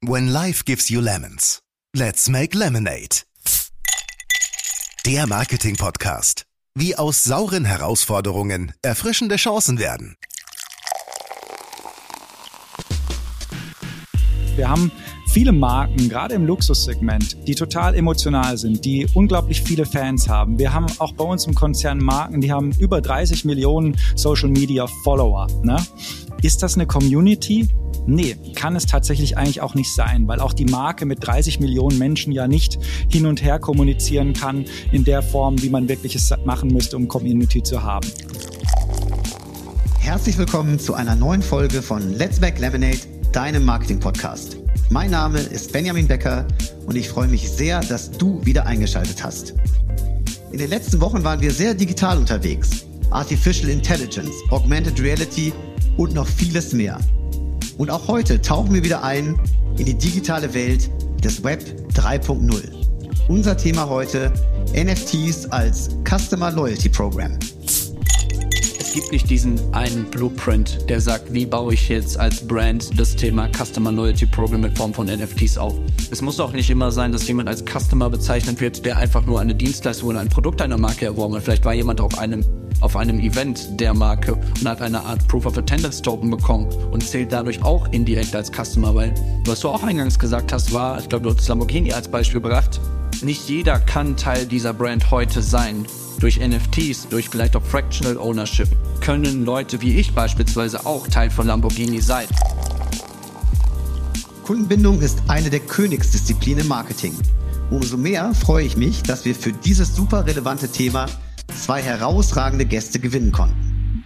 When life gives you lemons, let's make lemonade. Der Marketing-Podcast. Wie aus sauren Herausforderungen erfrischende Chancen werden. Wir haben viele Marken, gerade im Luxussegment, die total emotional sind, die unglaublich viele Fans haben. Wir haben auch bei uns im Konzern Marken, die haben über 30 Millionen Social Media Follower. Ne? Ist das eine Community? Nee, kann es tatsächlich eigentlich auch nicht sein, weil auch die Marke mit 30 Millionen Menschen ja nicht hin und her kommunizieren kann in der Form, wie man wirklich es machen müsste, um Community zu haben. Herzlich willkommen zu einer neuen Folge von Let's Back Lemonade, deinem Marketing-Podcast. Mein Name ist Benjamin Becker und ich freue mich sehr, dass du wieder eingeschaltet hast. In den letzten Wochen waren wir sehr digital unterwegs. Artificial Intelligence, Augmented Reality und noch vieles mehr. Und auch heute tauchen wir wieder ein in die digitale Welt des Web 3.0. Unser Thema heute NFTs als Customer Loyalty Program. Es gibt nicht diesen einen Blueprint, der sagt, wie baue ich jetzt als Brand das Thema Customer Loyalty Program in Form von NFTs auf. Es muss auch nicht immer sein, dass jemand als Customer bezeichnet wird, der einfach nur eine Dienstleistung oder ein Produkt einer Marke erworben hat. Vielleicht war jemand auf einem auf einem Event der Marke und hat eine Art Proof of Attendance Token bekommen und zählt dadurch auch indirekt als Customer, weil was du auch eingangs gesagt hast, war, ich glaube, du hast Lamborghini als Beispiel gebracht, nicht jeder kann Teil dieser Brand heute sein. Durch NFTs, durch vielleicht auch Fractional Ownership können Leute wie ich beispielsweise auch Teil von Lamborghini sein. Kundenbindung ist eine der Königsdisziplinen im Marketing. Umso mehr freue ich mich, dass wir für dieses super relevante Thema zwei herausragende Gäste gewinnen konnten.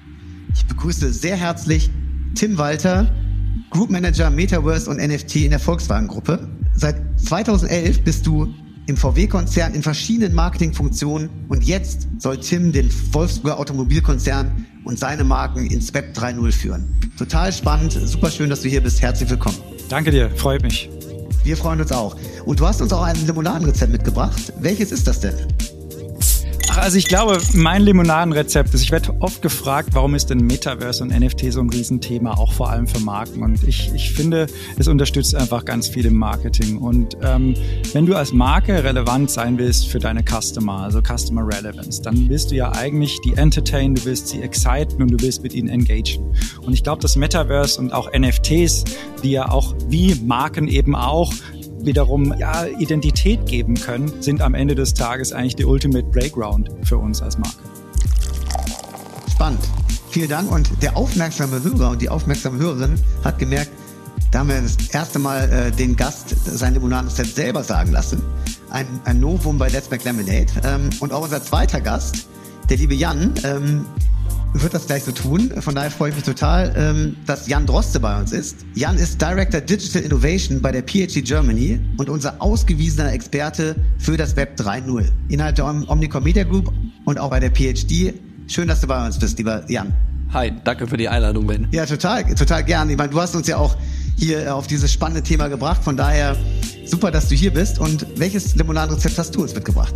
Ich begrüße sehr herzlich Tim Walter, Group Manager Metaverse und NFT in der Volkswagen Gruppe. Seit 2011 bist du im VW-Konzern in verschiedenen Marketingfunktionen und jetzt soll Tim den Wolfsburger Automobilkonzern und seine Marken ins Web 3.0 führen. Total spannend, super schön, dass du hier bist. Herzlich willkommen. Danke dir, freut mich. Wir freuen uns auch. Und du hast uns auch ein Limonadenrezept mitgebracht. Welches ist das denn? Also ich glaube, mein Limonadenrezept ist, ich werde oft gefragt, warum ist denn Metaverse und NFT so ein Riesenthema, auch vor allem für Marken. Und ich, ich finde, es unterstützt einfach ganz viel im Marketing. Und ähm, wenn du als Marke relevant sein willst für deine Customer, also Customer Relevance, dann willst du ja eigentlich die entertain, du willst sie exciten und du willst mit ihnen engagen. Und ich glaube, das Metaverse und auch NFTs, die ja auch wie Marken eben auch wiederum ja, Identität geben können, sind am Ende des Tages eigentlich die Ultimate Playground für uns als Marke. Spannend. Vielen Dank. Und der aufmerksame Hörer und die aufmerksame Hörerin hat gemerkt, da haben wir das erste Mal äh, den Gast sein Limonadenrezept selber sagen lassen. Ein, ein Novum bei Let's Make Lemonade. Ähm, und auch unser zweiter Gast, der liebe Jan, ähm, wird das gleich so tun. Von daher freue ich mich total, ähm, dass Jan Droste bei uns ist. Jan ist Director Digital Innovation bei der PhD Germany und unser ausgewiesener Experte für das Web 3.0 innerhalb der Omnicom Media Group und auch bei der PhD. Schön, dass du bei uns bist, lieber Jan. Hi, danke für die Einladung, Ben. Ja, total, total gern. Ich meine, du hast uns ja auch hier auf dieses spannende Thema gebracht. Von daher super, dass du hier bist. Und welches Limonadenrezept hast du uns mitgebracht?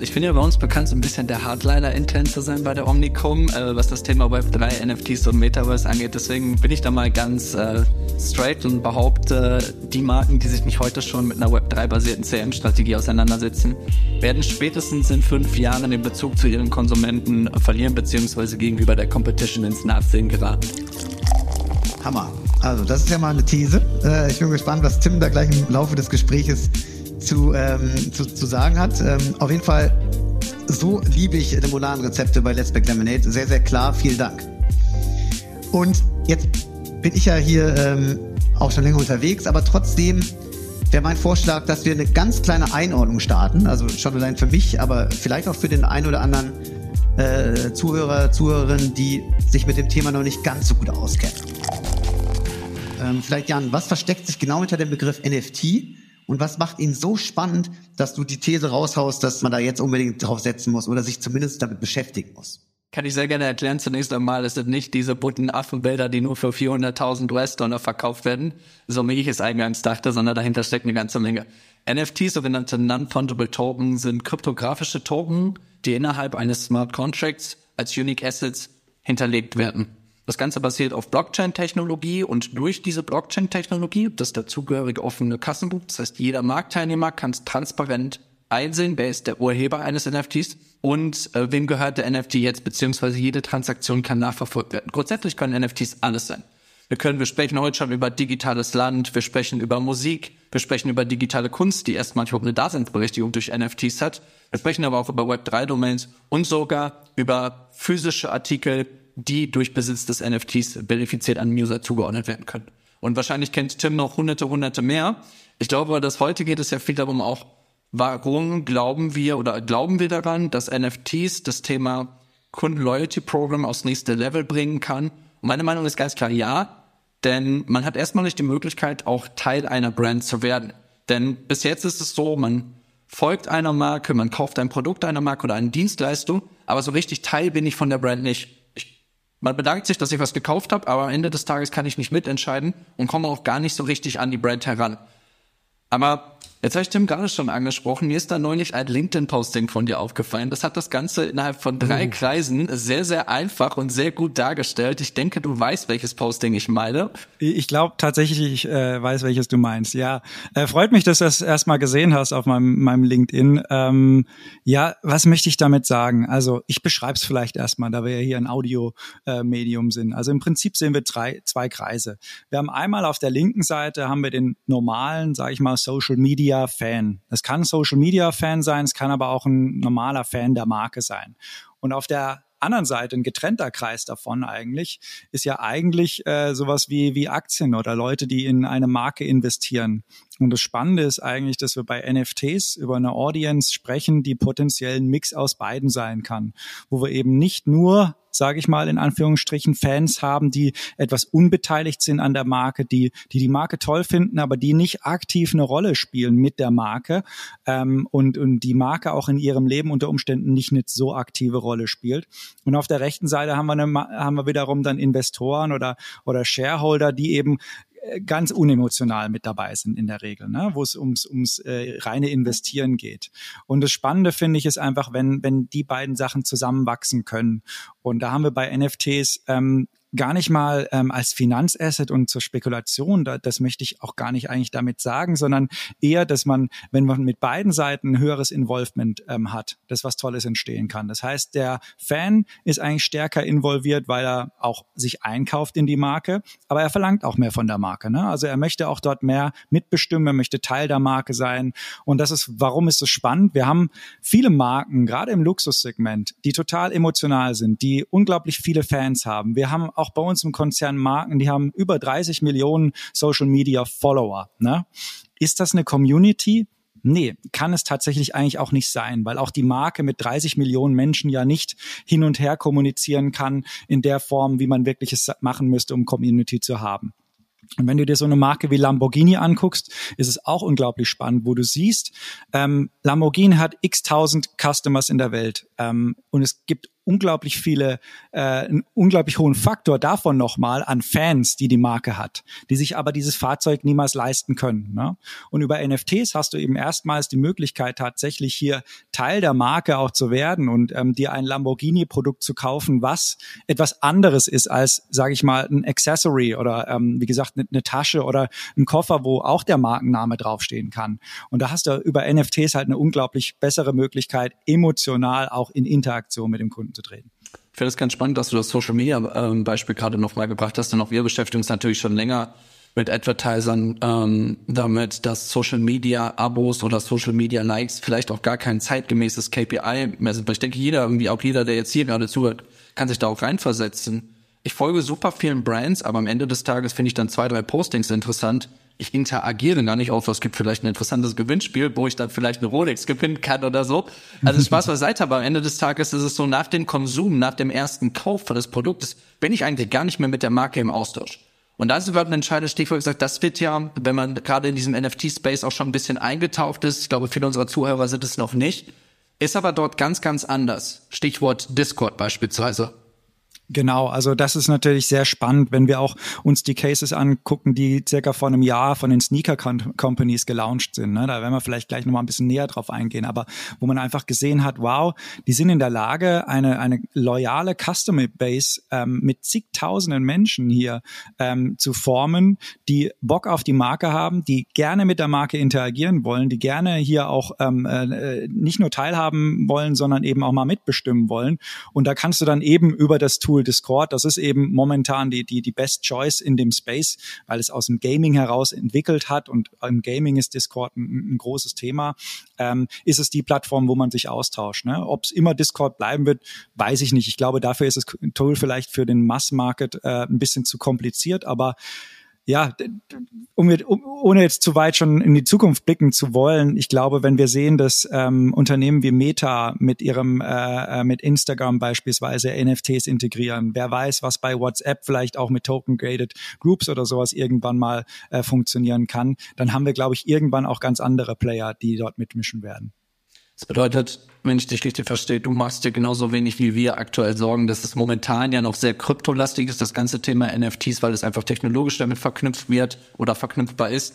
Ich bin ja bei uns bekannt, so ein bisschen der Hardliner intern zu sein bei der Omnicom, äh, was das Thema Web3, NFTs und Metaverse angeht. Deswegen bin ich da mal ganz äh, straight und behaupte, die Marken, die sich nicht heute schon mit einer Web3-basierten CM-Strategie auseinandersetzen, werden spätestens in fünf Jahren den Bezug zu ihren Konsumenten verlieren, beziehungsweise gegenüber der Competition ins Nachsehen geraten. Hammer. Also, das ist ja mal eine These. Äh, ich bin gespannt, was Tim da gleich im Laufe des Gespräches zu, ähm, zu, zu sagen hat. Ähm, auf jeden Fall, so liebe ich Limonadenrezepte bei Let's Back Lemonade. Sehr, sehr klar. Vielen Dank. Und jetzt bin ich ja hier ähm, auch schon länger unterwegs, aber trotzdem wäre mein Vorschlag, dass wir eine ganz kleine Einordnung starten. Also schon allein für mich, aber vielleicht auch für den einen oder anderen äh, Zuhörer, Zuhörerin, die sich mit dem Thema noch nicht ganz so gut auskennen. Ähm, vielleicht Jan, was versteckt sich genau hinter dem Begriff NFT und was macht ihn so spannend, dass du die These raushaust, dass man da jetzt unbedingt drauf setzen muss oder sich zumindest damit beschäftigen muss? Kann ich sehr gerne erklären. Zunächst einmal, es sind nicht diese bunten Affenbilder, die nur für 400.000 US-Dollar verkauft werden, so wie ich es eingangs dachte, sondern dahinter steckt eine ganze Menge. NFTs, sogenannte Non-Fungible Token, sind kryptografische Token, die innerhalb eines Smart Contracts als Unique Assets hinterlegt werden. Das Ganze basiert auf Blockchain-Technologie und durch diese Blockchain-Technologie, das dazugehörige offene Kassenbuch, das heißt, jeder Marktteilnehmer kann es transparent einsehen, wer ist der Urheber eines NFTs und äh, wem gehört der NFT jetzt, beziehungsweise jede Transaktion kann nachverfolgt werden. Grundsätzlich können NFTs alles sein. Wir können, wir sprechen heute schon über digitales Land, wir sprechen über Musik, wir sprechen über digitale Kunst, die erst manchmal eine Daseinsberechtigung durch NFTs hat. Wir sprechen aber auch über Web3-Domains und sogar über physische Artikel, die durch Besitz des NFTs benefiziert an User zugeordnet werden können. Und wahrscheinlich kennt Tim noch hunderte, hunderte mehr. Ich glaube, dass heute geht es ja viel darum auch, warum glauben wir oder glauben wir daran, dass NFTs das Thema Kunden-Loyalty-Program aufs nächste Level bringen kann? Und meine Meinung ist ganz klar ja, denn man hat erstmal nicht die Möglichkeit, auch Teil einer Brand zu werden. Denn bis jetzt ist es so, man folgt einer Marke, man kauft ein Produkt einer Marke oder eine Dienstleistung, aber so richtig Teil bin ich von der Brand nicht. Man bedankt sich, dass ich was gekauft habe, aber am Ende des Tages kann ich nicht mitentscheiden und komme auch gar nicht so richtig an die Brand heran. Aber Jetzt habe ich Tim gerade schon angesprochen, mir ist da neulich ein LinkedIn-Posting von dir aufgefallen. Das hat das Ganze innerhalb von drei mhm. Kreisen sehr, sehr einfach und sehr gut dargestellt. Ich denke, du weißt, welches Posting ich meine. Ich glaube tatsächlich, ich äh, weiß, welches du meinst. Ja, äh, freut mich, dass du das erstmal gesehen hast auf meinem, meinem LinkedIn. Ähm, ja, was möchte ich damit sagen? Also ich beschreibe es vielleicht erstmal, da wir ja hier ein Audio-Medium äh, sind. Also im Prinzip sehen wir drei, zwei Kreise. Wir haben einmal auf der linken Seite haben wir den normalen, sage ich mal, Social Media Media Fan. Es kann Social Media Fan sein, es kann aber auch ein normaler Fan der Marke sein. Und auf der anderen Seite, ein getrennter Kreis davon eigentlich, ist ja eigentlich äh, sowas wie, wie Aktien oder Leute, die in eine Marke investieren. Und das Spannende ist eigentlich, dass wir bei NFTs über eine Audience sprechen, die potenziell ein Mix aus beiden sein kann, wo wir eben nicht nur sage ich mal in Anführungsstrichen, Fans haben, die etwas unbeteiligt sind an der Marke, die die, die Marke toll finden, aber die nicht aktiv eine Rolle spielen mit der Marke ähm, und, und die Marke auch in ihrem Leben unter Umständen nicht eine so aktive Rolle spielt. Und auf der rechten Seite haben wir, eine, haben wir wiederum dann Investoren oder, oder Shareholder, die eben ganz unemotional mit dabei sind in der Regel, ne? wo es ums, ums äh, reine Investieren geht. Und das Spannende finde ich ist einfach, wenn, wenn die beiden Sachen zusammenwachsen können. Und da haben wir bei NFTs ähm, gar nicht mal ähm, als Finanzasset und zur Spekulation, da, das möchte ich auch gar nicht eigentlich damit sagen, sondern eher, dass man, wenn man mit beiden Seiten ein höheres Involvement ähm, hat, dass was Tolles entstehen kann. Das heißt, der Fan ist eigentlich stärker involviert, weil er auch sich einkauft in die Marke, aber er verlangt auch mehr von der Marke. Ne? Also er möchte auch dort mehr mitbestimmen, er möchte Teil der Marke sein. Und das ist, warum ist es spannend? Wir haben viele Marken, gerade im Luxussegment, die total emotional sind, die unglaublich viele Fans haben. Wir haben auch bei uns im Konzern Marken, die haben über 30 Millionen Social Media Follower. Ne? Ist das eine Community? Nee, kann es tatsächlich eigentlich auch nicht sein, weil auch die Marke mit 30 Millionen Menschen ja nicht hin und her kommunizieren kann in der Form, wie man wirklich es machen müsste, um Community zu haben. Und wenn du dir so eine Marke wie Lamborghini anguckst, ist es auch unglaublich spannend, wo du siehst, ähm, Lamborghini hat x tausend Customers in der Welt ähm, und es gibt unglaublich viele, äh, einen unglaublich hohen Faktor davon nochmal an Fans, die die Marke hat, die sich aber dieses Fahrzeug niemals leisten können. Ne? Und über NFTs hast du eben erstmals die Möglichkeit, tatsächlich hier Teil der Marke auch zu werden und ähm, dir ein Lamborghini-Produkt zu kaufen, was etwas anderes ist als, sage ich mal, ein Accessory oder ähm, wie gesagt eine, eine Tasche oder ein Koffer, wo auch der Markenname draufstehen kann. Und da hast du über NFTs halt eine unglaublich bessere Möglichkeit, emotional auch in Interaktion mit dem Kunden zu treten. Ich finde es ganz spannend, dass du das Social Media ähm, Beispiel gerade nochmal gebracht hast, denn auch wir beschäftigen uns natürlich schon länger mit Advertisern ähm, damit, dass Social Media Abos oder Social Media Likes vielleicht auch gar kein zeitgemäßes KPI mehr sind. Weil ich denke, jeder, irgendwie auch jeder, der jetzt hier gerade zuhört, kann sich da auch reinversetzen. Ich folge super vielen Brands, aber am Ende des Tages finde ich dann zwei, drei Postings interessant, ich interagiere gar nicht auf, es gibt vielleicht ein interessantes Gewinnspiel, wo ich dann vielleicht eine Rolex gewinnen kann oder so. Also Spaß beiseite, aber am Ende des Tages ist es so, nach dem Konsum, nach dem ersten Kauf des Produktes, bin ich eigentlich gar nicht mehr mit der Marke im Austausch. Und da ist überhaupt ein entscheidendes Stichwort gesagt, das wird ja, wenn man gerade in diesem NFT-Space auch schon ein bisschen eingetaucht ist, ich glaube, viele unserer Zuhörer sind es noch nicht, ist aber dort ganz, ganz anders. Stichwort Discord beispielsweise. Genau, also das ist natürlich sehr spannend, wenn wir auch uns die Cases angucken, die circa vor einem Jahr von den Sneaker Companies gelauncht sind. Ne? Da werden wir vielleicht gleich nochmal ein bisschen näher drauf eingehen, aber wo man einfach gesehen hat, wow, die sind in der Lage, eine, eine loyale Customer Base ähm, mit zigtausenden Menschen hier ähm, zu formen, die Bock auf die Marke haben, die gerne mit der Marke interagieren wollen, die gerne hier auch ähm, äh, nicht nur teilhaben wollen, sondern eben auch mal mitbestimmen wollen. Und da kannst du dann eben über das Tool Tool Discord. Das ist eben momentan die, die, die Best Choice in dem Space, weil es aus dem Gaming heraus entwickelt hat und im Gaming ist Discord ein, ein großes Thema. Ähm, ist es die Plattform, wo man sich austauscht. Ne? Ob es immer Discord bleiben wird, weiß ich nicht. Ich glaube, dafür ist das Tool vielleicht für den Mass-Market äh, ein bisschen zu kompliziert, aber ja, um, um, ohne jetzt zu weit schon in die Zukunft blicken zu wollen, ich glaube, wenn wir sehen, dass ähm, Unternehmen wie Meta mit ihrem äh, äh mit Instagram beispielsweise NFTs integrieren, wer weiß, was bei WhatsApp vielleicht auch mit Token Graded Groups oder sowas irgendwann mal äh, funktionieren kann, dann haben wir, glaube ich, irgendwann auch ganz andere Player, die dort mitmischen werden. Das bedeutet, wenn ich dich richtig verstehe, du machst dir genauso wenig wie wir aktuell Sorgen, dass es momentan ja noch sehr kryptolastig ist, das ganze Thema NFTs, weil es einfach technologisch damit verknüpft wird oder verknüpfbar ist,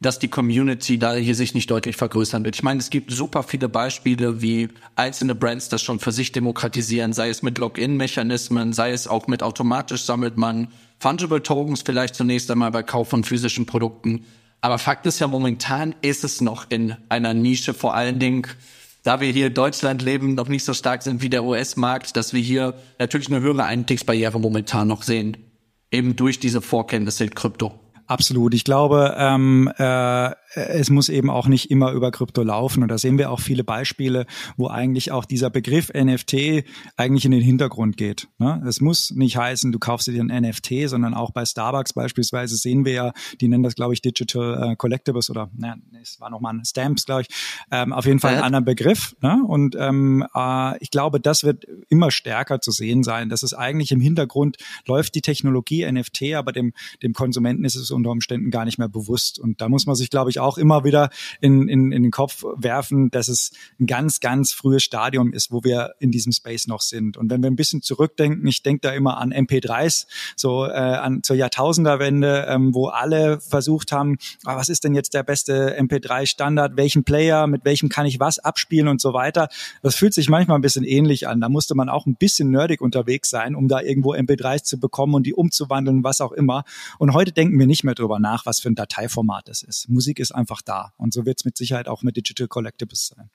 dass die Community da hier sich nicht deutlich vergrößern wird. Ich meine, es gibt super viele Beispiele, wie einzelne Brands das schon für sich demokratisieren, sei es mit Login-Mechanismen, sei es auch mit automatisch sammelt man Fungible Tokens vielleicht zunächst einmal bei Kauf von physischen Produkten aber Fakt ist ja, momentan ist es noch in einer Nische, vor allen Dingen, da wir hier in Deutschland leben, noch nicht so stark sind wie der US-Markt, dass wir hier natürlich eine höhere Einstiegsbarriere momentan noch sehen. Eben durch diese Vorkenntnisse in Krypto. Absolut. Ich glaube, ähm, äh, es muss eben auch nicht immer über Krypto laufen. Und da sehen wir auch viele Beispiele, wo eigentlich auch dieser Begriff NFT eigentlich in den Hintergrund geht. Ne? Es muss nicht heißen, du kaufst dir ein NFT, sondern auch bei Starbucks beispielsweise sehen wir ja, die nennen das, glaube ich, Digital äh, Collectibles oder naja, es war nochmal ein Stamps, glaube ich. Ähm, auf jeden Fall ein anderer Begriff. Ne? Und ähm, äh, ich glaube, das wird immer stärker zu sehen sein. Das ist eigentlich im Hintergrund läuft die Technologie NFT, aber dem, dem Konsumenten ist es unter Umständen gar nicht mehr bewusst. Und da muss man sich, glaube ich, auch immer wieder in, in, in den Kopf werfen, dass es ein ganz, ganz frühes Stadium ist, wo wir in diesem Space noch sind. Und wenn wir ein bisschen zurückdenken, ich denke da immer an MP3s, so äh, an zur Jahrtausenderwende, ähm, wo alle versucht haben, ah, was ist denn jetzt der beste MP3-Standard, welchen Player, mit welchem kann ich was abspielen und so weiter. Das fühlt sich manchmal ein bisschen ähnlich an. Da musste man auch ein bisschen nerdig unterwegs sein, um da irgendwo MP3s zu bekommen und die umzuwandeln, was auch immer. Und heute denken wir nicht mehr drüber nach, was für ein Dateiformat es ist. Musik ist einfach da. Und so wird es mit Sicherheit auch mit Digital Collectibles sein.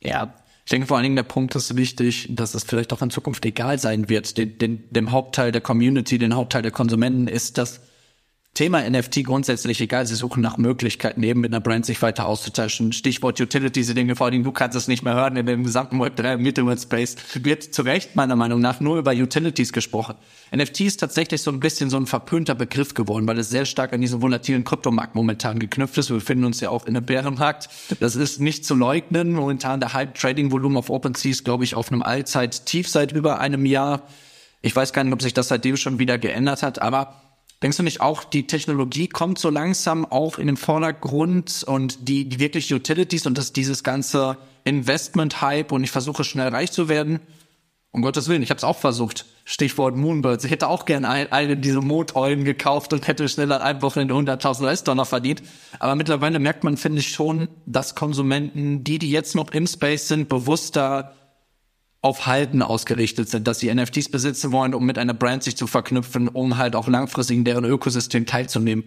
Ja, ich denke vor allen Dingen der Punkt ist wichtig, dass es vielleicht auch in Zukunft egal sein wird. Den, den, dem Hauptteil der Community, den Hauptteil der Konsumenten ist das Thema NFT grundsätzlich egal. Sie suchen nach Möglichkeiten, eben mit einer Brand sich weiter auszutauschen. Stichwort Utility, sie denken vor allem, du kannst es nicht mehr hören in dem gesamten Web3 Middleware Space. Wird zu Recht meiner Meinung nach nur über Utilities gesprochen. NFT ist tatsächlich so ein bisschen so ein verpönter Begriff geworden, weil es sehr stark an diesen volatilen Kryptomarkt momentan geknüpft ist. Wir befinden uns ja auch in einem Bärenmarkt. Das ist nicht zu leugnen. Momentan der Hype-Trading-Volumen auf OpenSea ist, glaube ich, auf einem Allzeit-Tief seit über einem Jahr. Ich weiß gar nicht, ob sich das seitdem schon wieder geändert hat, aber Denkst du nicht auch, die Technologie kommt so langsam auch in den Vordergrund und die, die wirklich Utilities und das dieses ganze Investment-Hype und ich versuche schnell reich zu werden? Um Gottes Willen, ich habe es auch versucht. Stichwort Moonbirds. Ich hätte auch gerne ein, eine dieser Mondeulen gekauft und hätte schneller einem Wochenende 100.000 US-Dollar verdient. Aber mittlerweile merkt man, finde ich schon, dass Konsumenten, die, die jetzt noch im Space sind, bewusster auf Halten ausgerichtet sind, dass sie NFTs besitzen wollen, um mit einer Brand sich zu verknüpfen, um halt auch langfristig in deren Ökosystem teilzunehmen.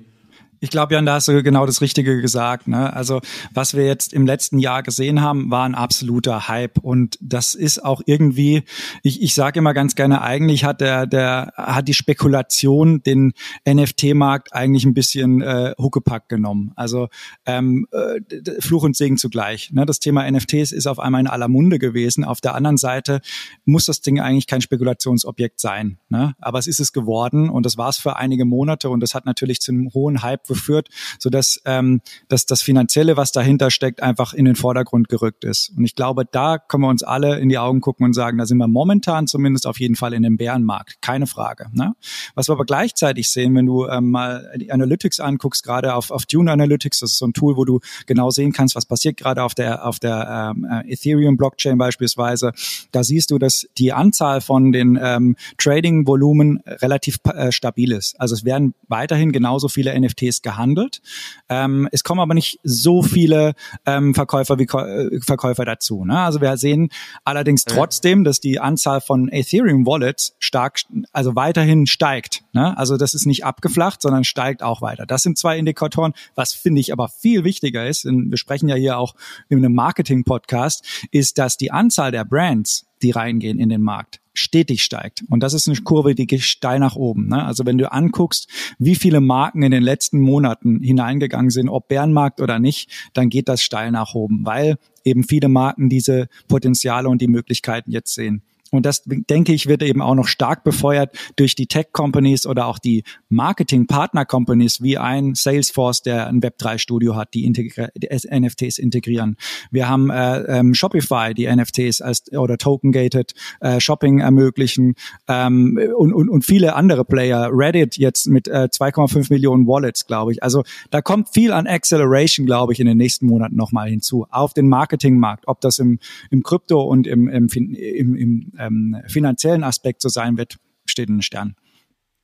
Ich glaube, Jan, da hast du genau das Richtige gesagt. Ne? Also was wir jetzt im letzten Jahr gesehen haben, war ein absoluter Hype und das ist auch irgendwie. Ich, ich sage immer ganz gerne, eigentlich hat der der hat die Spekulation den NFT-Markt eigentlich ein bisschen äh, Huckepack genommen. Also ähm, äh, Fluch und Segen zugleich. Ne? Das Thema NFTs ist auf einmal in aller Munde gewesen. Auf der anderen Seite muss das Ding eigentlich kein Spekulationsobjekt sein. Ne? Aber es ist es geworden und das war es für einige Monate und das hat natürlich zu einem hohen Hype Köpfe führt, sodass ähm, dass das Finanzielle, was dahinter steckt, einfach in den Vordergrund gerückt ist. Und ich glaube, da können wir uns alle in die Augen gucken und sagen, da sind wir momentan zumindest auf jeden Fall in dem Bärenmarkt, keine Frage. Ne? Was wir aber gleichzeitig sehen, wenn du ähm, mal die Analytics anguckst, gerade auf, auf Tune Analytics, das ist so ein Tool, wo du genau sehen kannst, was passiert gerade auf der auf der ähm, äh, Ethereum Blockchain beispielsweise. Da siehst du, dass die Anzahl von den ähm, Trading-Volumen relativ äh, stabil ist. Also es werden weiterhin genauso viele NFTs gehandelt. Ähm, es kommen aber nicht so viele ähm, Verkäufer wie äh, Verkäufer dazu. Ne? Also wir sehen allerdings trotzdem, dass die Anzahl von Ethereum Wallets stark, also weiterhin steigt. Ne? Also das ist nicht abgeflacht, sondern steigt auch weiter. Das sind zwei Indikatoren. Was finde ich aber viel wichtiger ist, und wir sprechen ja hier auch in einem Marketing-Podcast, ist, dass die Anzahl der Brands, die reingehen in den Markt, stetig steigt. Und das ist eine Kurve, die geht steil nach oben. Ne? Also wenn du anguckst, wie viele Marken in den letzten Monaten hineingegangen sind, ob Bärenmarkt oder nicht, dann geht das steil nach oben, weil eben viele Marken diese Potenziale und die Möglichkeiten jetzt sehen. Und das, denke ich, wird eben auch noch stark befeuert durch die Tech-Companies oder auch die Marketing-Partner-Companies wie ein Salesforce, der ein Web3-Studio hat, die, integri die NFTs integrieren. Wir haben äh, ähm, Shopify, die NFTs als oder Token-Gated äh, Shopping ermöglichen ähm, und, und, und viele andere Player. Reddit jetzt mit äh, 2,5 Millionen Wallets, glaube ich. Also da kommt viel an Acceleration, glaube ich, in den nächsten Monaten nochmal hinzu. Auf den Marketingmarkt, ob das im, im Krypto und im, im, im, im ähm, finanziellen Aspekt so sein wird, steht in den Sternen.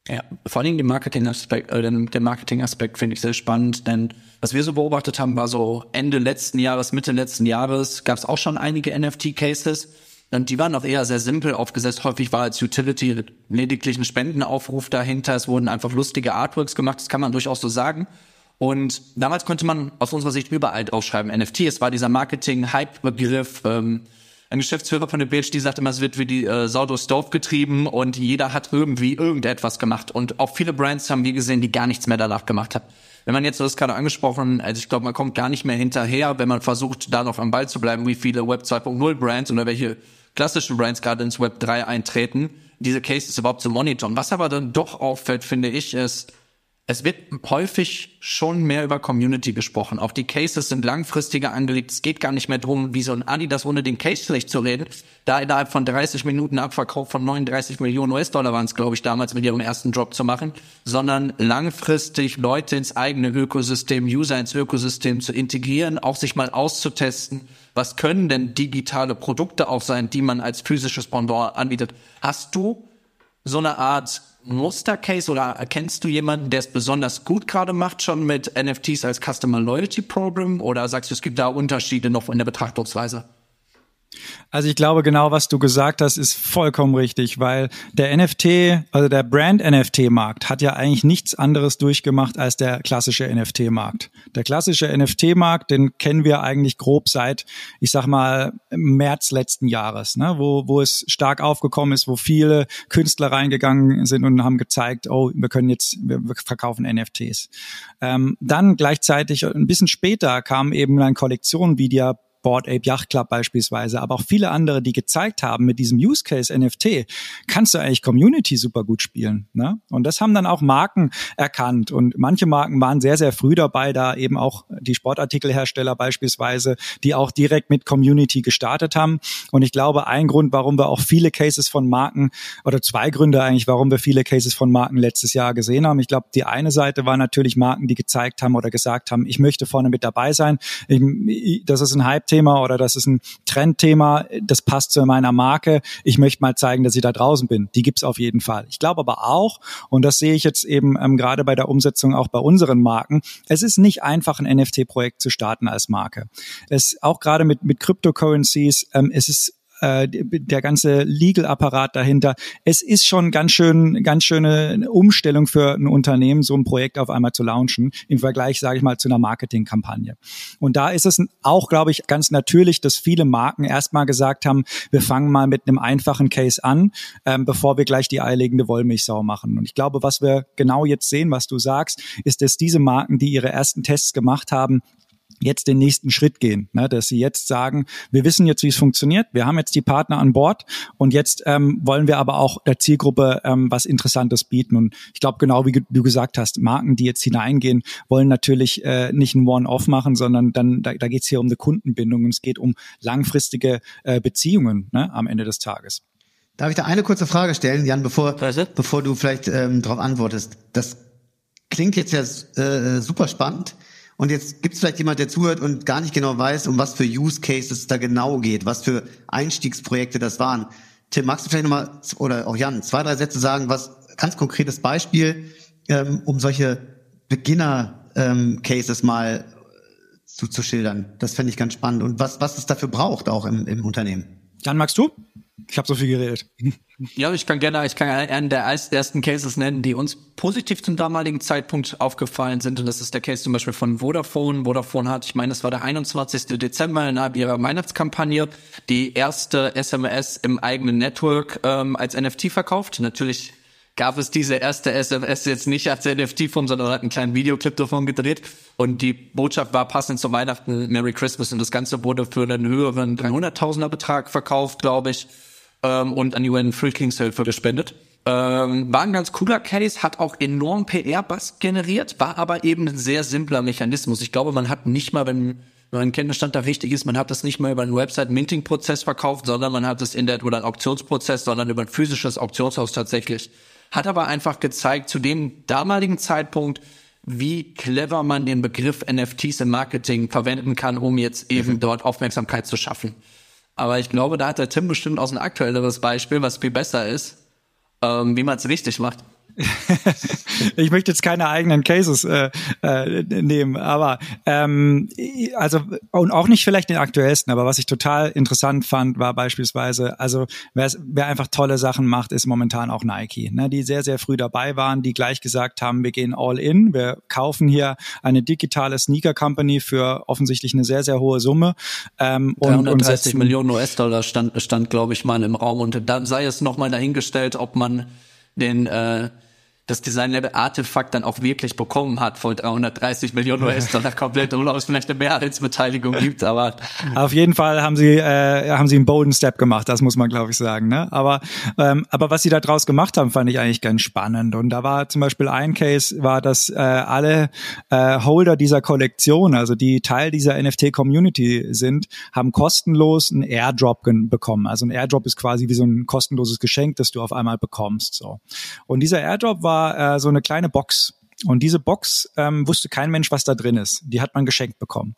Ja, vor allem den Marketing-Aspekt, äh, den, den Marketing-Aspekt finde ich sehr spannend, denn was wir so beobachtet haben, war so Ende letzten Jahres, Mitte letzten Jahres, gab es auch schon einige NFT-Cases. Und die waren auch eher sehr simpel aufgesetzt. Häufig war als Utility lediglich ein Spendenaufruf dahinter. Es wurden einfach lustige Artworks gemacht. Das kann man durchaus so sagen. Und damals konnte man aus unserer Sicht überall draufschreiben NFT. Es war dieser Marketing-Hype-Begriff. Ähm, ein Geschäftsführer von der BHD sagt immer, es wird wie die äh, Sau durchs Dorf getrieben und jeder hat irgendwie irgendetwas gemacht. Und auch viele Brands haben wir gesehen, die gar nichts mehr danach gemacht haben. Wenn man jetzt, das gerade angesprochen, also ich glaube, man kommt gar nicht mehr hinterher, wenn man versucht, da noch am Ball zu bleiben, wie viele Web 2.0 Brands oder welche klassischen Brands gerade ins Web 3 eintreten, diese Cases überhaupt zu monitoren. Was aber dann doch auffällt, finde ich, ist, es wird häufig schon mehr über Community gesprochen. Auch die Cases sind langfristiger angelegt. Es geht gar nicht mehr drum, wie so ein Adidas ohne den Case schlecht zu reden. Da innerhalb von 30 Minuten Abverkauf von 39 Millionen US-Dollar waren es, glaube ich, damals mit ihrem ersten Drop zu machen, sondern langfristig Leute ins eigene Ökosystem, User ins Ökosystem zu integrieren, auch sich mal auszutesten. Was können denn digitale Produkte auch sein, die man als physisches Pendant anbietet? Hast du so eine Art Mustercase oder erkennst du jemanden, der es besonders gut gerade macht, schon mit NFTs als Customer Loyalty Program? Oder sagst du, es gibt da Unterschiede noch in der Betrachtungsweise? Also ich glaube, genau was du gesagt hast, ist vollkommen richtig, weil der NFT, also der Brand-NFT-Markt hat ja eigentlich nichts anderes durchgemacht als der klassische NFT-Markt. Der klassische NFT-Markt, den kennen wir eigentlich grob seit, ich sag mal, März letzten Jahres, ne? wo, wo es stark aufgekommen ist, wo viele Künstler reingegangen sind und haben gezeigt, oh, wir können jetzt, wir verkaufen NFTs. Ähm, dann gleichzeitig, ein bisschen später kam eben eine Kollektion wie der Board Ape Yacht Club beispielsweise, aber auch viele andere, die gezeigt haben, mit diesem Use Case NFT kannst du eigentlich Community super gut spielen. Ne? Und das haben dann auch Marken erkannt. Und manche Marken waren sehr, sehr früh dabei, da eben auch die Sportartikelhersteller beispielsweise, die auch direkt mit Community gestartet haben. Und ich glaube, ein Grund, warum wir auch viele Cases von Marken, oder zwei Gründe eigentlich, warum wir viele Cases von Marken letztes Jahr gesehen haben. Ich glaube, die eine Seite war natürlich Marken, die gezeigt haben oder gesagt haben, ich möchte vorne mit dabei sein. Ich, das ist ein Hype Hype-Thema oder das ist ein Trendthema, das passt zu meiner Marke. Ich möchte mal zeigen, dass ich da draußen bin. Die gibt's auf jeden Fall. Ich glaube aber auch, und das sehe ich jetzt eben ähm, gerade bei der Umsetzung auch bei unseren Marken, es ist nicht einfach, ein NFT-Projekt zu starten als Marke. Es auch gerade mit, mit Cryptocurrencies, ähm, es ist äh, der ganze Legal-Apparat dahinter. Es ist schon ganz schön, ganz schöne Umstellung für ein Unternehmen, so ein Projekt auf einmal zu launchen, im Vergleich, sage ich mal, zu einer Marketingkampagne. Und da ist es auch, glaube ich, ganz natürlich, dass viele Marken erstmal gesagt haben, wir fangen mal mit einem einfachen Case an, ähm, bevor wir gleich die eierlegende Wollmilchsau machen. Und ich glaube, was wir genau jetzt sehen, was du sagst, ist, dass diese Marken, die ihre ersten Tests gemacht haben, jetzt den nächsten Schritt gehen, ne? dass sie jetzt sagen, wir wissen jetzt, wie es funktioniert, wir haben jetzt die Partner an Bord und jetzt ähm, wollen wir aber auch der Zielgruppe ähm, was Interessantes bieten. Und ich glaube, genau wie du gesagt hast, Marken, die jetzt hineingehen, wollen natürlich äh, nicht ein One-Off machen, sondern dann da, da geht es hier um eine Kundenbindung und es geht um langfristige äh, Beziehungen ne? am Ende des Tages. Darf ich da eine kurze Frage stellen, Jan, bevor, bevor du vielleicht ähm, darauf antwortest? Das klingt jetzt ja äh, super spannend. Und jetzt gibt es vielleicht jemand, der zuhört und gar nicht genau weiß, um was für Use Cases es da genau geht, was für Einstiegsprojekte das waren. Tim, magst du vielleicht nochmal, oder auch Jan, zwei, drei Sätze sagen, was ganz konkretes Beispiel, ähm, um solche Beginner-Cases ähm, mal zu, zu schildern? Das fände ich ganz spannend. Und was, was es dafür braucht auch im, im Unternehmen. Jan, magst du? Ich habe so viel geredet. Ja, ich kann gerne, ich kann einen der ersten Cases nennen, die uns positiv zum damaligen Zeitpunkt aufgefallen sind. Und das ist der Case zum Beispiel von Vodafone. Vodafone hat, ich meine, es war der 21. Dezember innerhalb ihrer Weihnachtskampagne, die erste SMS im eigenen Network ähm, als NFT verkauft. Natürlich gab es diese erste SMS jetzt nicht als NFT-Form, sondern hat einen kleinen Videoclip davon gedreht. Und die Botschaft war passend zu Weihnachten, Merry Christmas. Und das Ganze wurde für einen höheren 300.000er Betrag verkauft, glaube ich ähm, und an die UN Flüchtlingshilfe gespendet. Ähm, war ein ganz cooler Case, hat auch enorm PR-Bass generiert, war aber eben ein sehr simpler Mechanismus. Ich glaube, man hat nicht mal, wenn mein Kenntnisstand da wichtig ist, man hat das nicht mal über einen Website-Minting-Prozess verkauft, sondern man hat es in der, oder einen Auktionsprozess, sondern über ein physisches Auktionshaus tatsächlich. Hat aber einfach gezeigt, zu dem damaligen Zeitpunkt, wie clever man den Begriff NFTs im Marketing verwenden kann, um jetzt eben mhm. dort Aufmerksamkeit zu schaffen. Aber ich glaube, da hat der Tim bestimmt aus ein aktuelleres Beispiel, was viel besser ist, ähm, wie man es richtig macht. Ich möchte jetzt keine eigenen Cases äh, äh, nehmen, aber ähm, also und auch nicht vielleicht den aktuellsten, aber was ich total interessant fand, war beispielsweise, also wer einfach tolle Sachen macht, ist momentan auch Nike, ne, die sehr sehr früh dabei waren, die gleich gesagt haben, wir gehen all in, wir kaufen hier eine digitale Sneaker Company für offensichtlich eine sehr sehr hohe Summe ähm, und, 330 und Millionen US-Dollar stand stand glaube ich mal im Raum und dann sei es noch mal dahingestellt, ob man den äh, uh, das Design-Level Artefakt dann auch wirklich bekommen hat von 330 Millionen US-Dollar komplett, obwohl es vielleicht eine Mehrheitsbeteiligung gibt, aber. Auf jeden Fall haben sie, äh, haben sie einen boden Step gemacht, das muss man glaube ich sagen, ne? Aber, ähm, aber was sie da draus gemacht haben, fand ich eigentlich ganz spannend. Und da war zum Beispiel ein Case, war, dass äh, alle äh, Holder dieser Kollektion, also die Teil dieser NFT-Community sind, haben kostenlos einen Airdrop bekommen. Also ein Airdrop ist quasi wie so ein kostenloses Geschenk, das du auf einmal bekommst. So. Und dieser Airdrop war war äh, so eine kleine Box. Und diese Box ähm, wusste kein Mensch, was da drin ist. Die hat man geschenkt bekommen.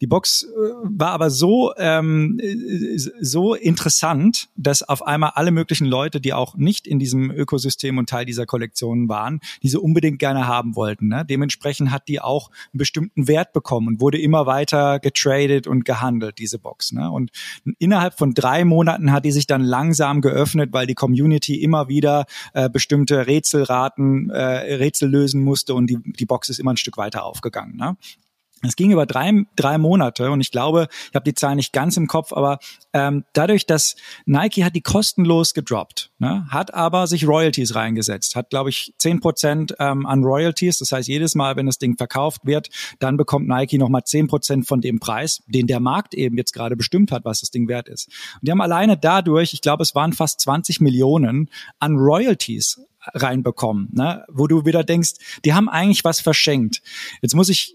Die Box äh, war aber so ähm, so interessant, dass auf einmal alle möglichen Leute, die auch nicht in diesem Ökosystem und Teil dieser Kollektion waren, diese unbedingt gerne haben wollten. Ne? Dementsprechend hat die auch einen bestimmten Wert bekommen und wurde immer weiter getradet und gehandelt diese Box. Ne? Und innerhalb von drei Monaten hat die sich dann langsam geöffnet, weil die Community immer wieder äh, bestimmte Rätselraten äh, Rätsel lösen musste und die die Box ist immer ein Stück weiter aufgegangen. Ne? Es ging über drei, drei Monate und ich glaube, ich habe die Zahl nicht ganz im Kopf, aber ähm, dadurch, dass Nike hat die kostenlos gedroppt, ne, hat aber sich Royalties reingesetzt, hat glaube ich zehn Prozent ähm, an Royalties, das heißt jedes Mal, wenn das Ding verkauft wird, dann bekommt Nike nochmal zehn Prozent von dem Preis, den der Markt eben jetzt gerade bestimmt hat, was das Ding wert ist. Und die haben alleine dadurch, ich glaube, es waren fast 20 Millionen an Royalties reinbekommen, ne? wo du wieder denkst, die haben eigentlich was verschenkt. Jetzt muss ich,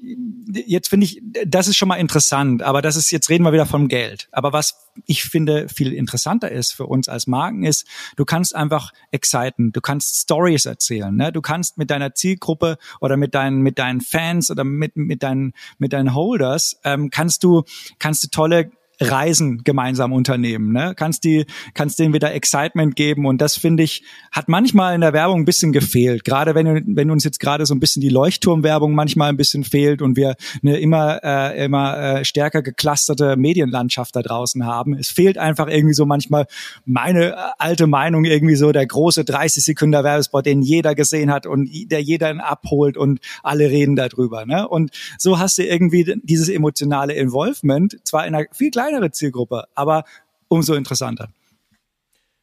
jetzt finde ich, das ist schon mal interessant, aber das ist, jetzt reden wir wieder vom Geld. Aber was ich finde viel interessanter ist für uns als Marken ist, du kannst einfach exciten, du kannst Stories erzählen, ne? du kannst mit deiner Zielgruppe oder mit deinen, mit deinen Fans oder mit, mit deinen, mit deinen Holders, ähm, kannst du, kannst du tolle Reisen gemeinsam unternehmen. Ne? Kannst die, kannst denen wieder Excitement geben und das finde ich hat manchmal in der Werbung ein bisschen gefehlt. Gerade wenn wenn uns jetzt gerade so ein bisschen die Leuchtturmwerbung manchmal ein bisschen fehlt und wir eine immer äh, immer äh, stärker geclusterte Medienlandschaft da draußen haben. Es fehlt einfach irgendwie so manchmal meine äh, alte Meinung irgendwie so der große 30 Sekunden Werbespot, den jeder gesehen hat und der jeder abholt und alle reden darüber. Ne? Und so hast du irgendwie dieses emotionale Involvement zwar in einer viel kleinere Zielgruppe, aber umso interessanter.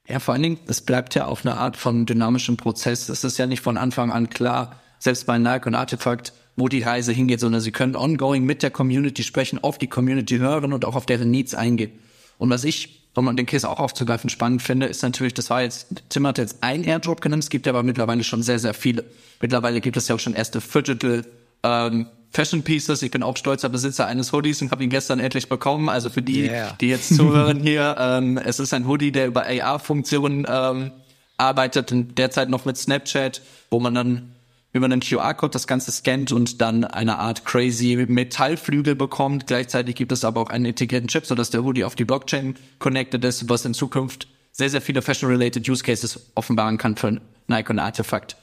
Ja, vor allen Dingen, es bleibt ja auf eine Art von dynamischem Prozess. Es ist ja nicht von Anfang an klar, selbst bei Nike und Artefakt wo die Reise hingeht, sondern sie können ongoing mit der Community sprechen, auf die Community hören und auch auf deren Needs eingehen. Und was ich, um den Case auch aufzugreifen, spannend finde, ist natürlich, das war jetzt, Tim hat jetzt ein Airdrop genannt, es gibt aber mittlerweile schon sehr, sehr viele. Mittlerweile gibt es ja auch schon erste Digital ähm, Fashion Pieces. Ich bin auch stolzer Besitzer eines Hoodies und habe ihn gestern endlich bekommen. Also für die, yeah. die jetzt zuhören hier, ähm, es ist ein Hoodie, der über AR-Funktionen ähm, arbeitet und derzeit noch mit Snapchat, wo man dann über einen QR-Code das Ganze scannt und dann eine Art crazy Metallflügel bekommt. Gleichzeitig gibt es aber auch einen integrierten Chip, sodass der Hoodie auf die Blockchain connected ist, was in Zukunft sehr, sehr viele Fashion-related Use Cases offenbaren kann für Nike und Artefakt.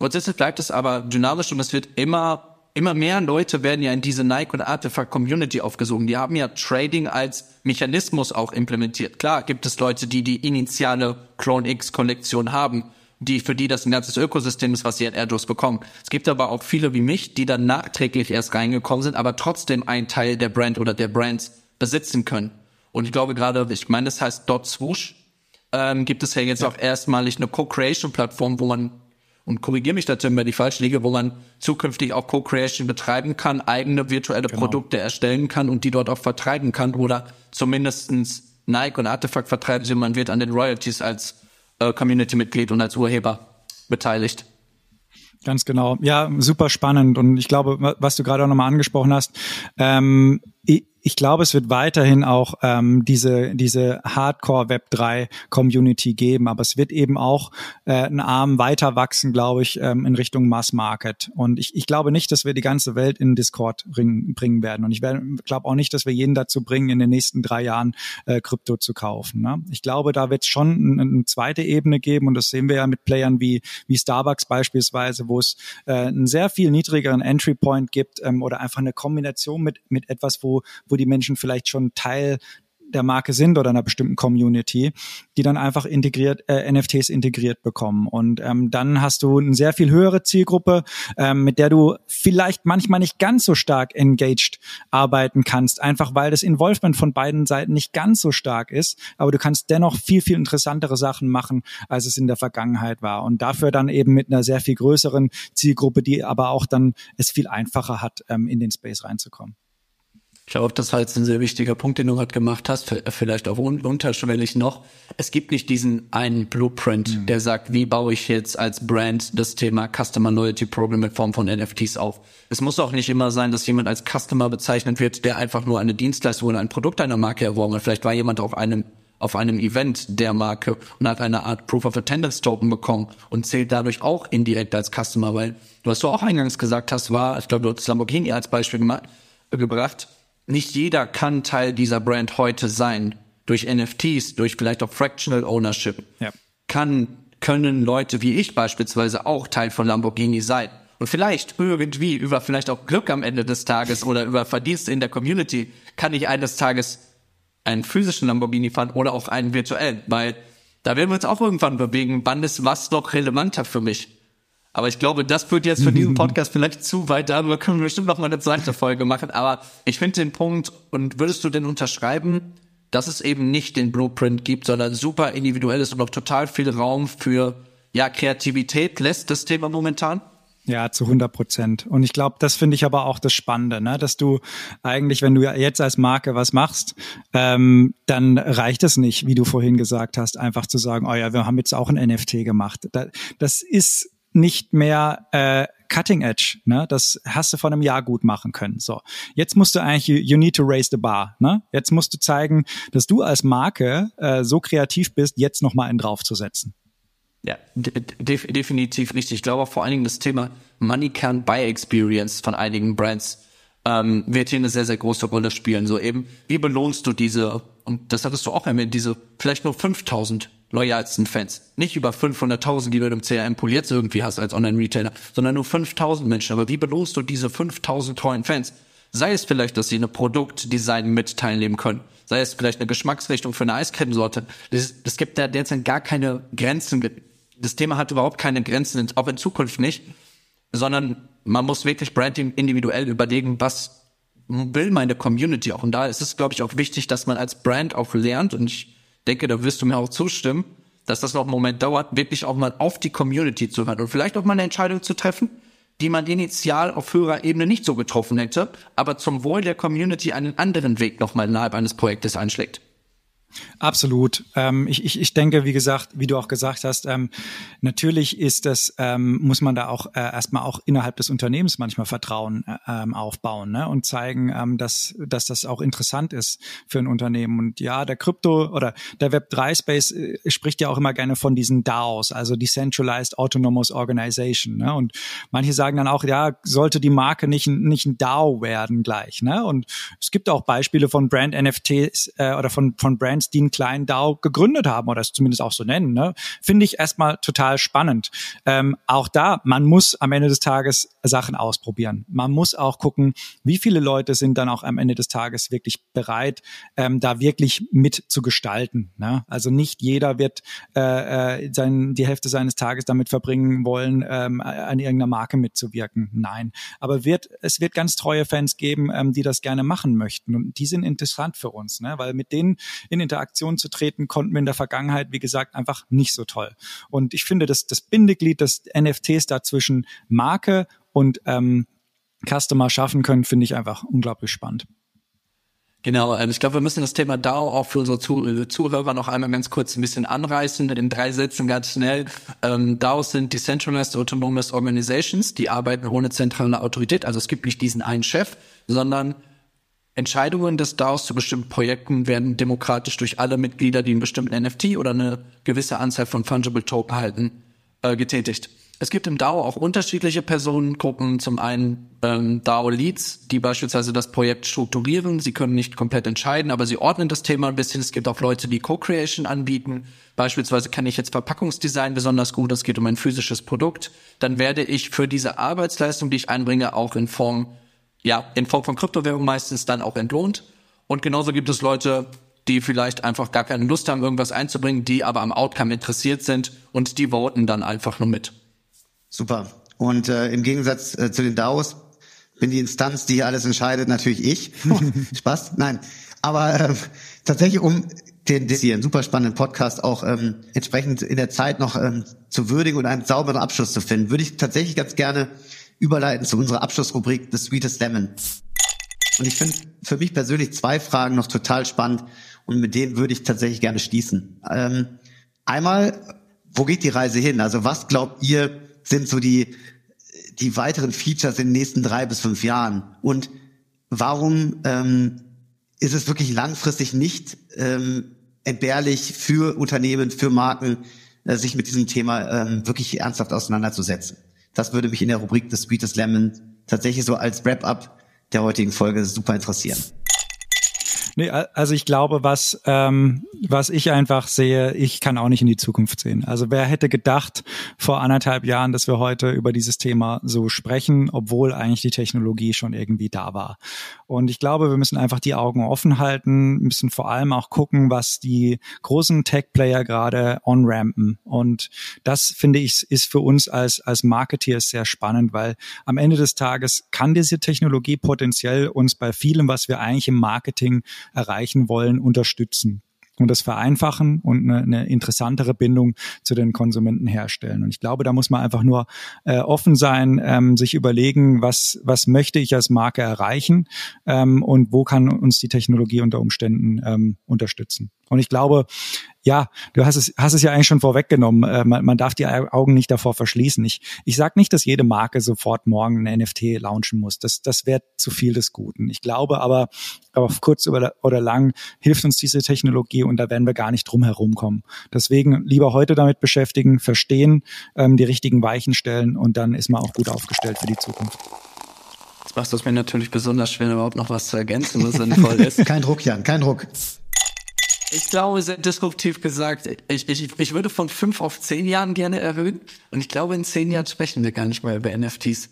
Grundsätzlich bleibt es aber dynamisch und es wird immer immer mehr Leute werden ja in diese Nike und Artifact Community aufgesogen. Die haben ja Trading als Mechanismus auch implementiert. Klar gibt es Leute, die die initiale Clone X Kollektion haben, die für die das ein ganzes Ökosystem ist, was sie an Airdrops bekommen. Es gibt aber auch viele wie mich, die dann nachträglich erst reingekommen sind, aber trotzdem einen Teil der Brand oder der Brands besitzen können. Und ich glaube gerade, ich meine, das heißt Dot Swoosh, ähm, gibt es ja jetzt ja. auch erstmalig eine Co-Creation-Plattform, wo man und korrigiere mich dazu, wenn ich falsch liege, wo man zukünftig auch Co-Creation betreiben kann, eigene virtuelle genau. Produkte erstellen kann und die dort auch vertreiben kann oder zumindestens Nike und Artefakt vertreiben sie, man wird an den Royalties als äh, Community-Mitglied und als Urheber beteiligt. Ganz genau. Ja, super spannend. Und ich glaube, was du gerade auch nochmal angesprochen hast, ähm, ich glaube, es wird weiterhin auch ähm, diese, diese Hardcore Web 3 Community geben, aber es wird eben auch äh, einen Arm weiter wachsen, glaube ich, ähm, in Richtung Mass Market. Und ich, ich glaube nicht, dass wir die ganze Welt in Discord bringen, bringen werden. Und ich glaube auch nicht, dass wir jeden dazu bringen, in den nächsten drei Jahren äh, Krypto zu kaufen. Ne? Ich glaube, da wird es schon eine, eine zweite Ebene geben und das sehen wir ja mit Playern wie, wie Starbucks beispielsweise, wo es äh, einen sehr viel niedrigeren Entry Point gibt ähm, oder einfach eine Kombination mit, mit etwas, wo, wo die Menschen vielleicht schon Teil der Marke sind oder einer bestimmten Community, die dann einfach integriert äh, NFTs integriert bekommen. Und ähm, dann hast du eine sehr viel höhere Zielgruppe, ähm, mit der du vielleicht manchmal nicht ganz so stark engaged arbeiten kannst, einfach weil das Involvement von beiden Seiten nicht ganz so stark ist, aber du kannst dennoch viel viel interessantere Sachen machen, als es in der Vergangenheit war. Und dafür dann eben mit einer sehr viel größeren Zielgruppe, die aber auch dann es viel einfacher hat, ähm, in den Space reinzukommen. Ich glaube, das war jetzt ein sehr wichtiger Punkt, den du gerade gemacht hast, vielleicht auch unterschwellig noch. Es gibt nicht diesen einen Blueprint, mhm. der sagt, wie baue ich jetzt als Brand das Thema Customer Loyalty Program in Form von NFTs auf. Es muss auch nicht immer sein, dass jemand als Customer bezeichnet wird, der einfach nur eine Dienstleistung oder ein Produkt einer Marke erworben hat. Vielleicht war jemand auf einem auf einem Event der Marke und hat eine Art Proof of Attendance Token bekommen und zählt dadurch auch indirekt als Customer, weil was du auch eingangs gesagt hast, war, ich glaube, du hast Lamborghini als Beispiel gebracht, nicht jeder kann Teil dieser Brand heute sein. Durch NFTs, durch vielleicht auch Fractional Ownership. Ja. Kann, können Leute wie ich beispielsweise auch Teil von Lamborghini sein. Und vielleicht irgendwie über vielleicht auch Glück am Ende des Tages oder über Verdienste in der Community kann ich eines Tages einen physischen Lamborghini fahren oder auch einen virtuellen, weil da werden wir uns auch irgendwann bewegen, wann ist was noch relevanter für mich? Aber ich glaube, das führt jetzt für diesen Podcast vielleicht zu weit. Darüber können wir bestimmt noch mal eine zweite Folge machen. Aber ich finde den Punkt, und würdest du denn unterschreiben, dass es eben nicht den Blueprint gibt, sondern super individuelles und auch total viel Raum für ja, Kreativität lässt das Thema momentan? Ja, zu 100 Prozent. Und ich glaube, das finde ich aber auch das Spannende, ne? dass du eigentlich, wenn du jetzt als Marke was machst, ähm, dann reicht es nicht, wie du vorhin gesagt hast, einfach zu sagen, oh ja, wir haben jetzt auch ein NFT gemacht. Das ist nicht mehr äh, Cutting Edge. Ne? Das hast du vor einem Jahr gut machen können. So, jetzt musst du eigentlich, you need to raise the bar. Ne? Jetzt musst du zeigen, dass du als Marke äh, so kreativ bist, jetzt noch mal einen draufzusetzen. Ja, de definitiv richtig. Ich glaube auch vor allen Dingen das Thema Money Can Buy Experience von einigen Brands ähm, wird hier eine sehr, sehr große Rolle spielen. So eben, wie belohnst du diese, und das hattest du auch erwähnt, diese vielleicht nur 5000 loyalsten Fans. Nicht über 500.000, die du im CRM poliert irgendwie hast als Online-Retailer, sondern nur 5.000 Menschen. Aber wie belohnst du diese 5.000 treuen Fans? Sei es vielleicht, dass sie eine Produktdesign mit teilnehmen können. Sei es vielleicht eine Geschmacksrichtung für eine Eiscremesorte. Es gibt da derzeit gar keine Grenzen. Das Thema hat überhaupt keine Grenzen, auch in Zukunft nicht. Sondern man muss wirklich Branding individuell überlegen, was will meine Community auch. Und da ist es, glaube ich, auch wichtig, dass man als Brand auch lernt. Und ich denke, da wirst du mir auch zustimmen, dass das noch einen Moment dauert, wirklich auch mal auf die Community zu hören und vielleicht auch mal eine Entscheidung zu treffen, die man initial auf höherer Ebene nicht so getroffen hätte, aber zum Wohl der Community einen anderen Weg nochmal innerhalb eines Projektes einschlägt. Absolut. Ähm, ich, ich, ich denke, wie gesagt, wie du auch gesagt hast, ähm, natürlich ist das, ähm, muss man da auch äh, erstmal auch innerhalb des Unternehmens manchmal Vertrauen äh, ähm, aufbauen ne? und zeigen, ähm, dass, dass das auch interessant ist für ein Unternehmen. Und ja, der Krypto oder der Web3-Space äh, spricht ja auch immer gerne von diesen DAOs, also Decentralized Autonomous Organization. Ne? Und manche sagen dann auch, ja, sollte die Marke nicht, nicht ein DAO werden gleich. Ne? Und es gibt auch Beispiele von Brand-NFTs äh, oder von, von Brand Brands, die einen kleinen DAO gegründet haben oder es zumindest auch so nennen. Ne? Finde ich erstmal total spannend. Ähm, auch da, man muss am Ende des Tages Sachen ausprobieren. Man muss auch gucken, wie viele Leute sind dann auch am Ende des Tages wirklich bereit, ähm, da wirklich mit zu gestalten. Ne? Also nicht jeder wird äh, äh, sein, die Hälfte seines Tages damit verbringen wollen, ähm, an irgendeiner Marke mitzuwirken. Nein. Aber wird, es wird ganz treue Fans geben, ähm, die das gerne machen möchten. Und die sind interessant für uns, ne? weil mit denen in Interaktion zu treten, konnten wir in der Vergangenheit, wie gesagt, einfach nicht so toll. Und ich finde, dass das Bindeglied des NFTs da zwischen Marke und ähm, Customer schaffen können, finde ich einfach unglaublich spannend. Genau, ähm, ich glaube, wir müssen das Thema DAO auch für unsere äh, Zuhörer noch einmal ganz kurz ein bisschen anreißen, in drei Sätzen ganz schnell. Ähm, DAOs sind Decentralized Autonomous Organizations, die arbeiten ohne zentrale Autorität. Also es gibt nicht diesen einen Chef, sondern Entscheidungen des DAOs zu bestimmten Projekten werden demokratisch durch alle Mitglieder, die einen bestimmten NFT oder eine gewisse Anzahl von Fungible Token halten, äh, getätigt. Es gibt im DAO auch unterschiedliche Personengruppen. Zum einen ähm, DAO-Leads, die beispielsweise das Projekt strukturieren. Sie können nicht komplett entscheiden, aber sie ordnen das Thema ein bisschen. Es gibt auch Leute, die Co-Creation anbieten. Beispielsweise kann ich jetzt Verpackungsdesign besonders gut. Es geht um ein physisches Produkt. Dann werde ich für diese Arbeitsleistung, die ich einbringe, auch in Form ja, in Form von Kryptowährung meistens dann auch entlohnt. Und genauso gibt es Leute, die vielleicht einfach gar keine Lust haben, irgendwas einzubringen, die aber am Outcome interessiert sind und die voten dann einfach nur mit. Super. Und äh, im Gegensatz äh, zu den DAOs bin die Instanz, die hier alles entscheidet, natürlich ich. Spaß? Nein. Aber äh, tatsächlich, um den, den hier einen super spannenden Podcast auch ähm, entsprechend in der Zeit noch ähm, zu würdigen und einen sauberen Abschluss zu finden, würde ich tatsächlich ganz gerne überleiten zu unserer Abschlussrubrik The Sweetest Lemon. Und ich finde für mich persönlich zwei Fragen noch total spannend und mit denen würde ich tatsächlich gerne schließen. Ähm, einmal, wo geht die Reise hin? Also was glaubt ihr, sind so die, die weiteren Features in den nächsten drei bis fünf Jahren? Und warum ähm, ist es wirklich langfristig nicht ähm, entbehrlich für Unternehmen, für Marken, äh, sich mit diesem Thema ähm, wirklich ernsthaft auseinanderzusetzen? Das würde mich in der Rubrik des Sweetest Lemon tatsächlich so als Wrap-up der heutigen Folge super interessieren. Nee, also ich glaube, was, ähm, was ich einfach sehe, ich kann auch nicht in die Zukunft sehen. Also wer hätte gedacht vor anderthalb Jahren, dass wir heute über dieses Thema so sprechen, obwohl eigentlich die Technologie schon irgendwie da war. Und ich glaube, wir müssen einfach die Augen offen halten, müssen vor allem auch gucken, was die großen Tech-Player gerade on-rampen. Und das finde ich ist für uns als, als Marketeers sehr spannend, weil am Ende des Tages kann diese Technologie potenziell uns bei vielem, was wir eigentlich im Marketing erreichen wollen, unterstützen und das vereinfachen und eine, eine interessantere Bindung zu den Konsumenten herstellen. Und ich glaube, da muss man einfach nur äh, offen sein, ähm, sich überlegen, was, was möchte ich als Marke erreichen ähm, und wo kann uns die Technologie unter Umständen ähm, unterstützen. Und ich glaube, ja, du hast es, hast es ja eigentlich schon vorweggenommen. Äh, man, man darf die Augen nicht davor verschließen. Ich, ich sage nicht, dass jede Marke sofort morgen ein NFT launchen muss. Das, das wäre zu viel des Guten. Ich glaube aber, aber kurz oder, oder lang hilft uns diese Technologie und da werden wir gar nicht drum herum kommen. Deswegen lieber heute damit beschäftigen, verstehen, ähm, die richtigen Weichen stellen und dann ist man auch gut aufgestellt für die Zukunft. Jetzt machst du es mir natürlich besonders schwer, überhaupt noch was zu ergänzen, was sinnvoll ist. kein Druck, Jan, kein Druck. Ich glaube, sehr disruptiv gesagt, ich, ich, ich würde von fünf auf zehn Jahren gerne erhöhen. Und ich glaube, in zehn Jahren sprechen wir gar nicht mehr über NFTs.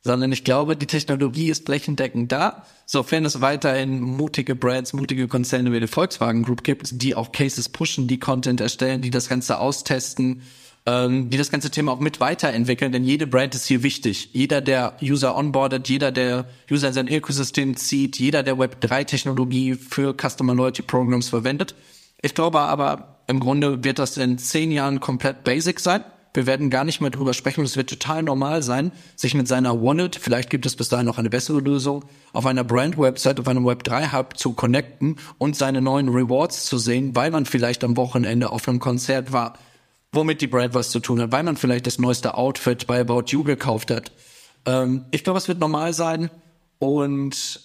Sondern ich glaube, die Technologie ist flächendeckend da, sofern es weiterhin mutige Brands, mutige Konzerne wie die Volkswagen Group gibt, die auch Cases pushen, die Content erstellen, die das Ganze austesten, ähm, die das ganze Thema auch mit weiterentwickeln, denn jede Brand ist hier wichtig. Jeder, der User onboardet, jeder, der User in sein Ökosystem zieht, jeder, der Web3-Technologie für Customer Loyalty Programs verwendet. Ich glaube aber, im Grunde wird das in zehn Jahren komplett basic sein. Wir werden gar nicht mehr drüber sprechen es wird total normal sein, sich mit seiner Wallet, vielleicht gibt es bis dahin noch eine bessere Lösung, auf einer Brand-Website, auf einem Web3-Hub zu connecten und seine neuen Rewards zu sehen, weil man vielleicht am Wochenende auf einem Konzert war, womit die Brand was zu tun hat, weil man vielleicht das neueste Outfit bei About You gekauft hat. Ähm, ich glaube, es wird normal sein und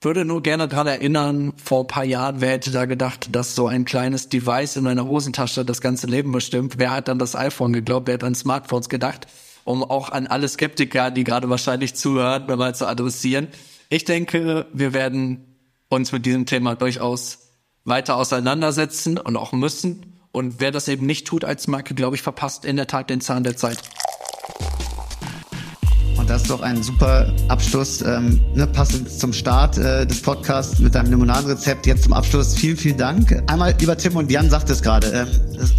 würde nur gerne daran erinnern, vor ein paar Jahren, wer hätte da gedacht, dass so ein kleines Device in einer Hosentasche das ganze Leben bestimmt? Wer hat dann das iPhone geglaubt? Wer hat an Smartphones gedacht? Um auch an alle Skeptiker, die gerade wahrscheinlich zuhören, mal zu adressieren. Ich denke, wir werden uns mit diesem Thema durchaus weiter auseinandersetzen und auch müssen. Und wer das eben nicht tut als Marke, glaube ich, verpasst in der Tat den Zahn der Zeit. Und das ist doch ein super Abschluss, ähm, ne, passend zum Start äh, des Podcasts mit deinem Limonadenrezept. Jetzt zum Abschluss vielen, vielen Dank. Einmal, lieber Tim und Jan sagt es gerade, ähm,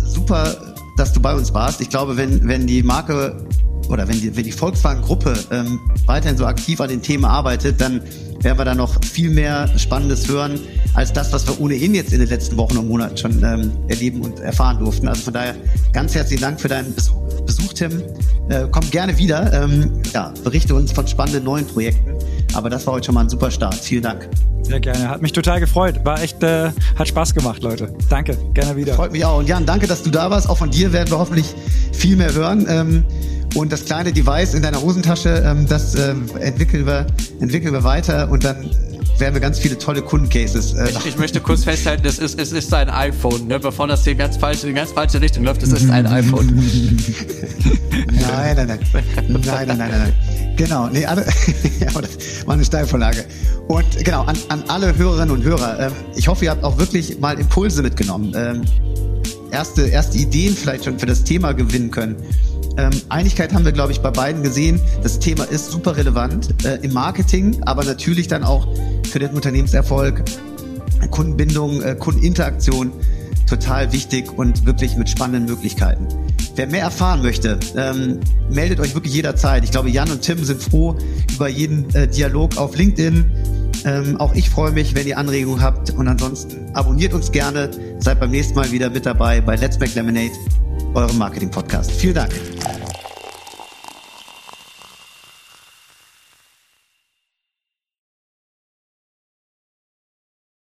super, dass du bei uns warst. Ich glaube, wenn, wenn die Marke oder wenn die, wenn die Volkswagen-Gruppe ähm, weiterhin so aktiv an den Themen arbeitet, dann werden wir da noch viel mehr Spannendes hören, als das, was wir ohnehin jetzt in den letzten Wochen und Monaten schon ähm, erleben und erfahren durften. Also von daher ganz herzlichen Dank für deinen Besuch, Besuch Tim. Äh, komm gerne wieder. Ähm, ja, berichte uns von spannenden neuen Projekten. Aber das war heute schon mal ein super Start. Vielen Dank. Sehr gerne. Hat mich total gefreut. War echt, äh, hat Spaß gemacht, Leute. Danke. Gerne wieder. Freut mich auch. Und Jan, danke, dass du da warst. Auch von dir werden wir hoffentlich viel mehr hören. Ähm, und das kleine Device in deiner Hosentasche, ähm, das ähm, entwickeln, wir, entwickeln wir weiter und dann werden wir ganz viele tolle Kundencases. Äh, ich, ich, möchte kurz festhalten, es ist, es ist ein iPhone, ne? bevor das hier ganz falsch, in ganz falsche Richtung läuft, es ist ein iPhone. nein, nein, nein. Nein, nein, nein, nein, nein. Genau, nee, alle, aber das war eine Steilvorlage. Und genau, an, an alle Hörerinnen und Hörer, ähm, ich hoffe, ihr habt auch wirklich mal Impulse mitgenommen. Ähm, erste, erste Ideen vielleicht schon für das Thema gewinnen können. Ähm, Einigkeit haben wir, glaube ich, bei beiden gesehen. Das Thema ist super relevant äh, im Marketing, aber natürlich dann auch für den Unternehmenserfolg, Kundenbindung, äh, Kundeninteraktion total wichtig und wirklich mit spannenden Möglichkeiten. Wer mehr erfahren möchte, ähm, meldet euch wirklich jederzeit. Ich glaube, Jan und Tim sind froh über jeden äh, Dialog auf LinkedIn. Ähm, auch ich freue mich, wenn ihr Anregungen habt. Und ansonsten abonniert uns gerne. Seid beim nächsten Mal wieder mit dabei bei Let's Make Lemonade, eurem Marketing-Podcast. Vielen Dank.